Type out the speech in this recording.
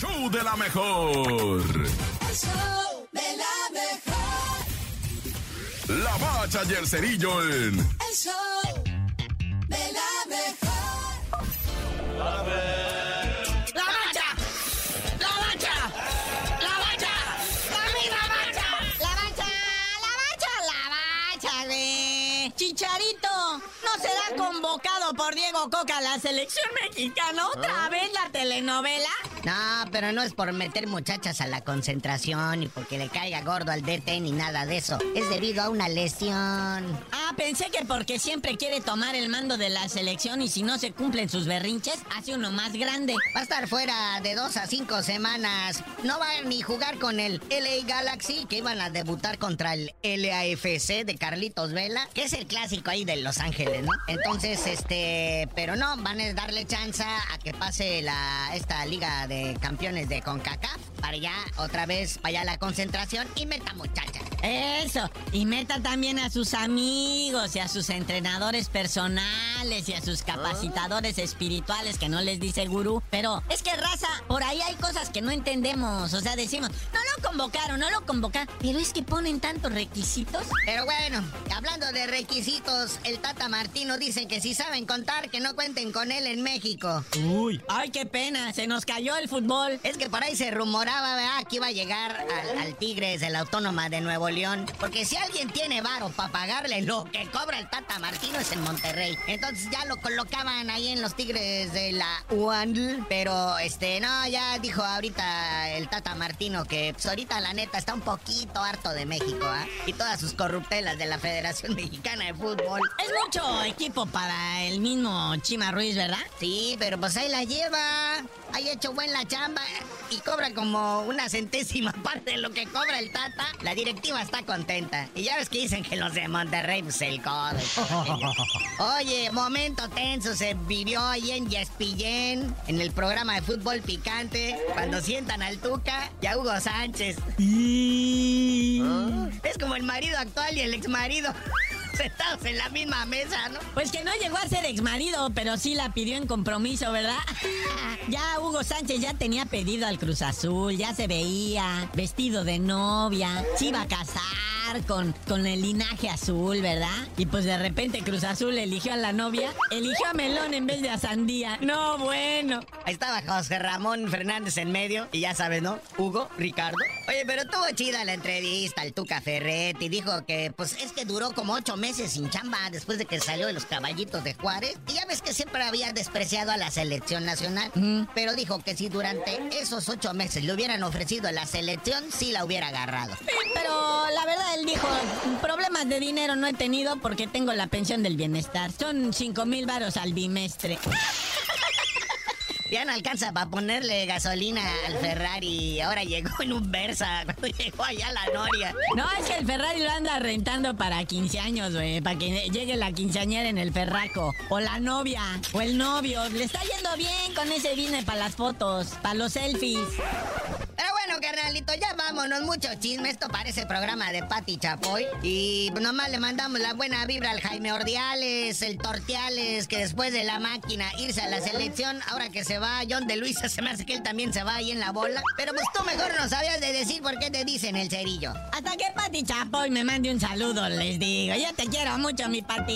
show de la mejor. El show de la mejor. La bacha y el cerillo en El show de la mejor. ¡La bacha! ¡La bacha! ¡La bacha! ¡La bacha! La bacha, la bacha, la bacha, güey. Chicharito no será convocado por Diego Coca a la selección mexicana. ¿Otra vez la telenovela? No, pero no es por meter muchachas a la concentración y porque le caiga gordo al DT ni nada de eso. Es debido a una lesión. Ah, pensé que porque siempre quiere tomar el mando de la selección y si no se cumplen sus berrinches, hace uno más grande. Va a estar fuera de dos a cinco semanas. No va a ni jugar con el LA Galaxy, que iban a debutar contra el LAFC de Carlitos Vela, que es el clásico ahí de Los Ángeles, ¿no? Entonces, este, pero no, van a darle chance a que pase la, esta liga de campeones de CONCACAF para ya otra vez vaya a la concentración y meta muchachas. Eso, y meta también a sus amigos y a sus entrenadores personales y a sus capacitadores espirituales que no les dice gurú. Pero es que raza, por ahí hay cosas que no entendemos. O sea, decimos, no lo convocaron, no lo convocaron. Pero es que ponen tantos requisitos. Pero bueno, hablando de requisitos, el Tata Martino dice que si saben contar, que no cuenten con él en México. Uy, ay, qué pena, se nos cayó el fútbol. Es que por ahí se rumoraba, ¿verdad? Que iba a llegar al, al Tigres de la Autónoma de Nuevo León. Porque si alguien tiene varo para pagarle lo que cobra el Tata Martino es en Monterrey. Entonces ya lo colocaban ahí en los Tigres de la UAN. Pero este, no, ya dijo ahorita el Tata Martino que pues, ahorita la neta está un poquito harto de México, ¿ah? Y todas sus corruptelas de la Federación Mexicana de Fútbol. Es mucho equipo para el mismo Chima Ruiz, ¿verdad? Sí, pero pues ahí la lleva. Ahí hecho buen la chamba y cobra como una centésima parte de lo que cobra el Tata. La directiva está contenta. Y ya ves que dicen que los de Monterrey, pues el codo. Oye, momento tenso se vivió ahí en Yespillén, en el programa de fútbol picante, cuando sientan al Tuca y a Hugo Sánchez. Es como el marido actual y el ex marido. Sentados en la misma mesa, ¿no? Pues que no llegó a ser ex marido, pero sí la pidió en compromiso, ¿verdad? ya Hugo Sánchez ya tenía pedido al Cruz Azul, ya se veía vestido de novia, se iba a casar con, con el linaje azul, ¿verdad? Y pues de repente Cruz Azul eligió a la novia, eligió a Melón en vez de a Sandía. No, bueno. Ahí estaba José Ramón Fernández en medio, y ya sabes, ¿no? Hugo, Ricardo. Oye, pero tuvo chida la entrevista, el Tuca Ferretti. Dijo que, pues, es que duró como ocho meses sin chamba después de que salió de los caballitos de Juárez. Y ya ves que siempre había despreciado a la selección nacional. Pero dijo que si durante esos ocho meses le hubieran ofrecido a la selección, sí la hubiera agarrado. Pero verdad, él dijo, problemas de dinero no he tenido porque tengo la pensión del bienestar. Son cinco mil varos al bimestre. Ya no alcanza para ponerle gasolina al Ferrari. Ahora llegó en un Versa cuando llegó allá la Noria. No, es que el Ferrari lo anda rentando para 15 años, güey. Para que llegue la quinceañera en el ferraco. O la novia. O el novio. Le está yendo bien con ese business para las fotos. Para los selfies. Carnalito, ya vámonos. Mucho chisme. Esto parece programa de Pati Chapoy. Y nomás le mandamos la buena vibra al Jaime Ordiales, el Tortiales, que después de la máquina irse a la selección, ahora que se va John de Luisa, se me hace que él también se va ahí en la bola. Pero pues tú mejor no sabías de decir por qué te dicen el cerillo. Hasta que Pati Chapoy me mande un saludo, les digo. Yo te quiero mucho, mi Pati.